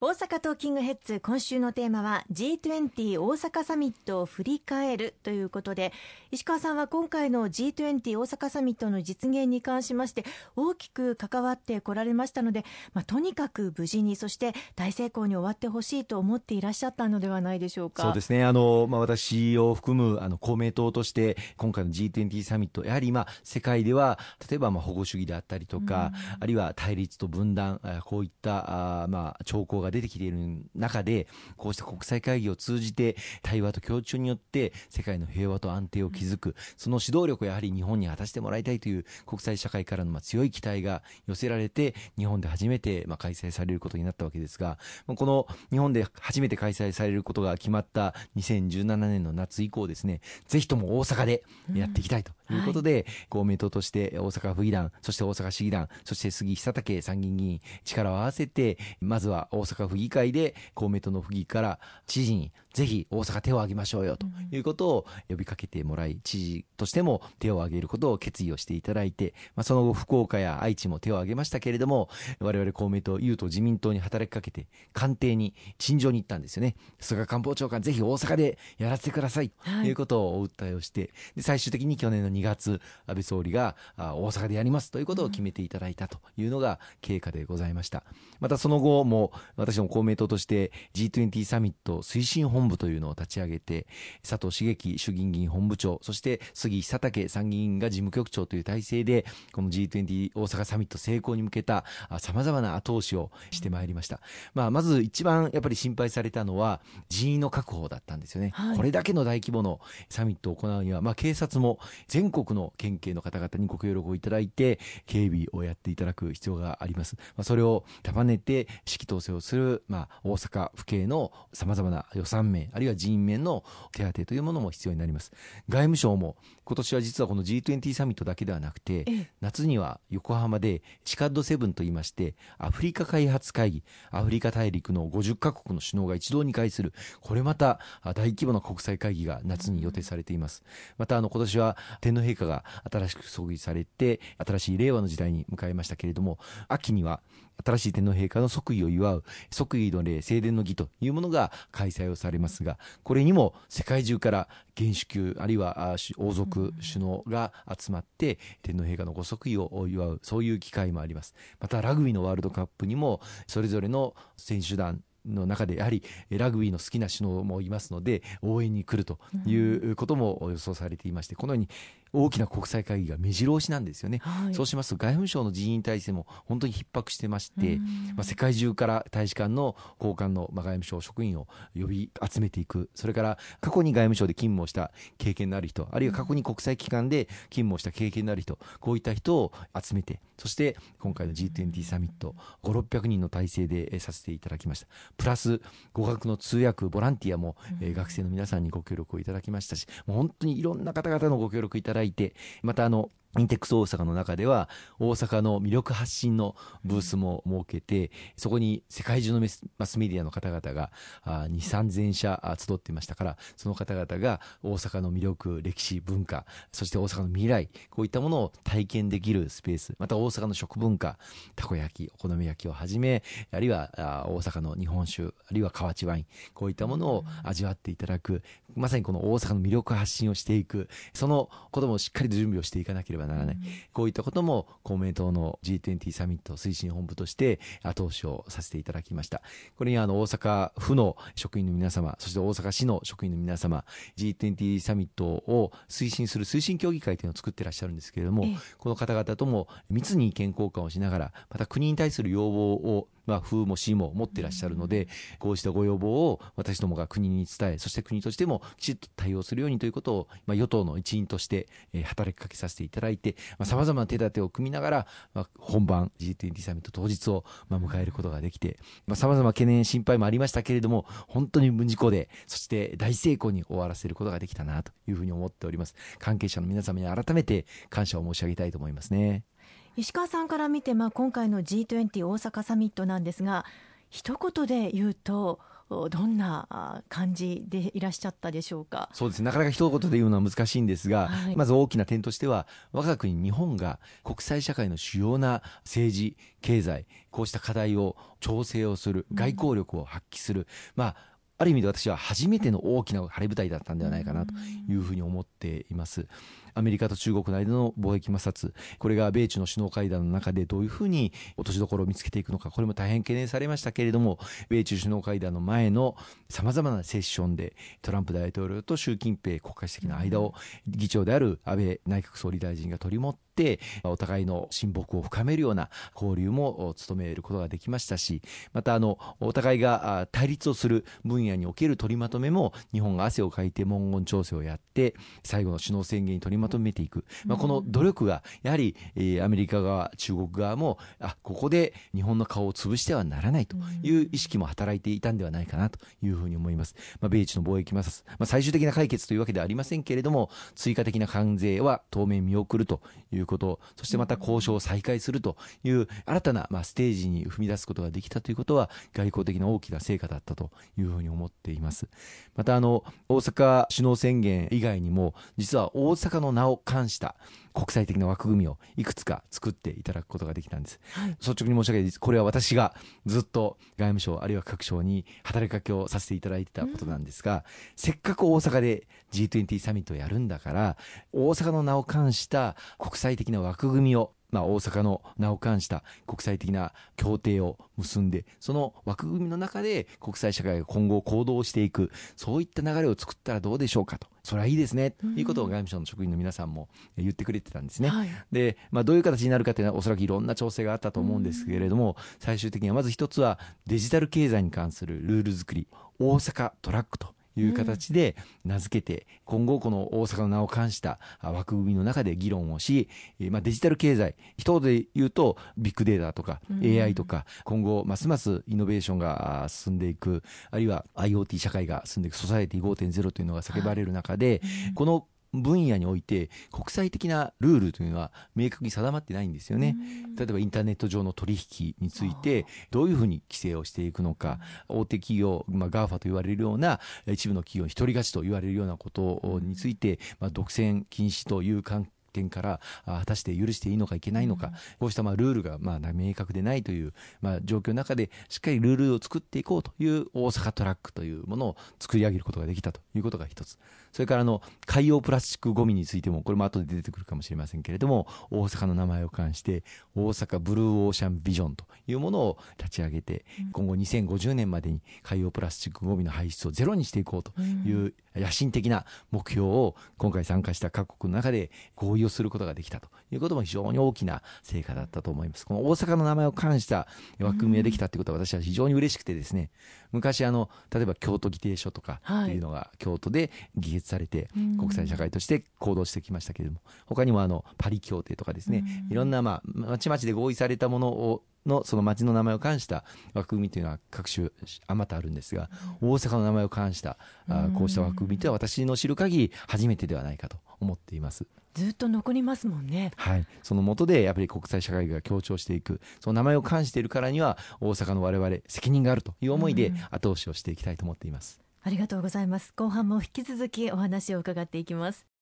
大阪キングヘッズ今週のテーマは G20 大阪サミットを振り返るということで石川さんは今回の G20 大阪サミットの実現に関しまして大きく関わってこられましたので、まあ、とにかく無事にそして大成功に終わってほしいと思っていらっしゃったのではないでしょうか。そうですね。あの、まあ、私を含むあの公明党として今回の G20 サミットやはり今世界では例えばまあ保護主義であったりとか、あるいは対立と分断こういったあ、まあ、兆候がが出てきている中で、こうした国際会議を通じて、対話と協調によって、世界の平和と安定を築く、その指導力をやはり日本に果たしてもらいたいという国際社会からの強い期待が寄せられて、日本で初めてま開催されることになったわけですが、この日本で初めて開催されることが決まった2017年の夏以降ですね、ぜひとも大阪でやっていきたいということで、公明党として大阪府議団、そして大阪市議団、そして杉久武参議院議員、力を合わせて、まずは大阪府議会でで公明党の府議から知事にぜひ大阪手を挙げましょうよということを呼びかけてもらい、知事としても手を挙げることを決意をしていただいて、まあ、その後福岡や愛知も手を挙げましたけれども、我々公明党、有党自民党に働きかけて、官邸に陳情に行ったんですよね。菅官房長官、ぜひ大阪でやらせてくださいということをお訴えをして、で最終的に去年の2月、安倍総理が大阪でやりますということを決めていただいたというのが経過でございました。またその後も、私も公明党として G20 サミット推進本部というのを立ち上げて、佐藤茂樹衆議院議員本部長、そして杉久武参議院が事務局長という体制で、この G20 大阪サミット成功に向けた様々な後押しをしてまいりました。まあ、まず一番やっぱり心配されたのは人員の確保だったんですよね。はい、これだけの大規模のサミットを行うには、まあ、警察も全国の県警の方々にご協力をいただいて、警備をやっていただく必要があります。まあ、それを束ねて指揮統制をする、まあ、大阪府警の様々な予算面、あるいは人員面の手当というものも必要になります。外務省も今年は実はこの G20 サミットだけではなくて、夏には横浜でチカッド7といいまして、アフリカ開発会議、アフリカ大陸の50カ国の首脳が一堂に会する、これまた大規模な国際会議が夏に予定されています。またあの今年は天皇陛下が新しく葬儀されて、新しい令和の時代に迎えましたけれども、秋には新しい天皇陛下の即位を祝う即位の礼正殿の儀というものが開催をされますがこれにも世界中から元首級あるいは王族首脳が集まって天皇陛下のご即位を祝うそういう機会もあります。またラグビーのワールドカップにもそれぞれの選手団の中でやはりラグビーの好きな首脳もいますので応援に来るということも予想されていましてこのように大きな国際会議が目白押しなんですよね、はい、そうしますと外務省の人員体制も本当に逼迫してまして、まあ、世界中から大使館の高官の、まあ、外務省職員を呼び集めていく。それから過去に外務省で勤務をした経験のある人あるいは過去に国際機関で勤務をした経験のある人こういった人を集めてそして今回の G20 サミット5600人の体制でさせていただきました。プラス語学の通訳ボランティアも、え学生の皆さんにご協力をいただきましたしもう本当にいろんな方々のご協力いただいてまたあのインテックス大阪の中では大阪の魅力発信のブースも設けてそこに世界中のマスメディアの方々が2、3000社集っていましたからその方々が大阪の魅力、歴史、文化そして大阪の未来こういったものを体験できるスペースまた大阪の食文化たこ焼き、お好み焼きをはじめあるいは大阪の日本酒あるいは河内ワインこういったものを味わっていただくまさにこの大阪の魅力発信をしていくそのこともしっかりと準備をしていかなければならない、うん、こういったことも公明党の G20 サミット推進本部として後押しをさせていただきました。これにあの大阪府の職員の皆様そして大阪市の職員の皆様 G20 サミットを推進する推進協議会というのを作ってらっしゃるんですけれども、この方々とも密に意見交換をしながらまた国に対する要望をまあ、風も市も持っていらっしゃるので、こうしたご要望を私どもが国に伝え、そして国としてもきちっと対応するようにということを、まあ、与党の一員として、えー、働きかけさせていただいて、さまざ、まな手立てを組みながら、まあ、本番 G20 サミット当日を、まあ、迎えることができて、さまざ、ま懸念、心配もありましたけれども、本当に無事故で、そして大成功に終わらせることができたなというふうに思っております。関係者の皆様に改めて感謝を申し上げたいと思いますね。石川さんから見て、まあ、今回の G20 大阪サミットなんですが一言で言うとどんな感じでいらっしゃったでしょうか？そうですね。なかなか一言で言うのは難しいんですが、はい、まず大きな点としては我が国日本が国際社会の主要な政治経済こうした課題を調整をする外交力を発揮する、うん、まあある意味で私は初めての大きな晴れ舞台だったんではないかなというふうに思っています。アメリカと中国の間の貿易摩擦、これが米中の首脳会談の中でどういうふうに落としどころを見つけていくのか、これも大変懸念されましたけれども、米中首脳会談の前のさまざまなセッションで、トランプ大統領と習近平国家主席の間を、議長である安倍内閣総理大臣が取り持って、お互いの親睦を深めるような交流も務めることができましたし、またあの、お互いが対立をする分野における取りまとめも、日本が汗をかいて文言調整をやって、最後の首脳宣言に取りまとめていく、まあ、この努力がやはり、えー、アメリカ側中国側もあここで日本の顔を潰してはならないという意識も働いていたんではないかなというふうに思います、まあ、米中の貿易摩擦、まあ、最終的な解決というわけではありませんけれども追加的な関税は当面見送るということそしてまた交渉を再開するという新たな、まあ、ステージに踏み出すことができたということは外交的な大きな成果だったというふうに思っています。またあの大阪首脳宣言以外にも実は大阪の名を冠した国際的な枠組みをいくつか作っていただくことができたんです、はい、率直に申し訳ないこれは私がずっと外務省あるいは各省に働きかけをさせていただいてたことなんですが、うん、せっかく大阪で G20 サミットをやるんだから大阪の名を冠した国際的な枠組みをまあ、大阪の名を冠した国際的な協定を結んで、その枠組みの中で国際社会が今後行動していく、そういった流れを作ったらどうでしょうかと。それはいいですね、ということを外務省の職員の皆さんも言ってくれてたんですね。はい、で、まあ、どういう形になるかというのはおそらくいろんな調整があったと思うんですけれども、最終的にはまず一つはデジタル経済に関するルール作り、大阪トラックという形で名付けて、今後この大阪の名を冠した枠組みの中で議論をし、まあ、デジタル経済、一言で言うとビッグデータとか AI とか、今後ますますイノベーションが進んでいく、あるいは IoT 社会が進んでいく、ソサエティ5.0というのが叫ばれる中で、この分野において国際的なルールというのは明確に定まってないんですよね。例えばインターネット上の取引についてどういうふうに規制をしていくのか、大手企業、まあ、GAFA と言われるような一部の企業に独り勝ちと言われるようなことについて、まあ、独占禁止という関点から果たして許していいのかいけないのか、うん、こうしたまあルールがまあ明確でないというまあ状況の中でしっかりルールを作っていこうという大阪トラックというものを作り上げることができたということが一つ。それからあの海洋プラスチックごみについてもこれも後で出てくるかもしれませんけれども大阪の名前を冠して大阪ブルーオーシャンビジョンというものを立ち上げて、今後2050年までに海洋プラスチックごみの排出をゼロにしていこうという野心的な目標を今回参加した各国の中で合意をすることができたということも非常に大きな成果だったと思います。この大阪の名前を冠した枠組みができたということは私は非常に嬉しくてですね、昔あの、例えば京都議定書とかっていうのが京都で議決されて国際社会として行動してきましたけれども、他にもあの、パリ協定とかですね、いろんなまあ、まちまちで合意されたものをのその町の名前を冠した枠組みというのは各種あまたあるんですが、大阪の名前を冠したあこうした枠組みというのは私の知る限り初めてではないかと思っています。ずっと残りますもんね。はい。その下でやっぱり国際社会が強調していく、その名前を冠しているからには大阪の我々責任があるという思いで後押しをしていきたいと思っています。ありがとうございます。後半も引き続きお話を伺っていきます。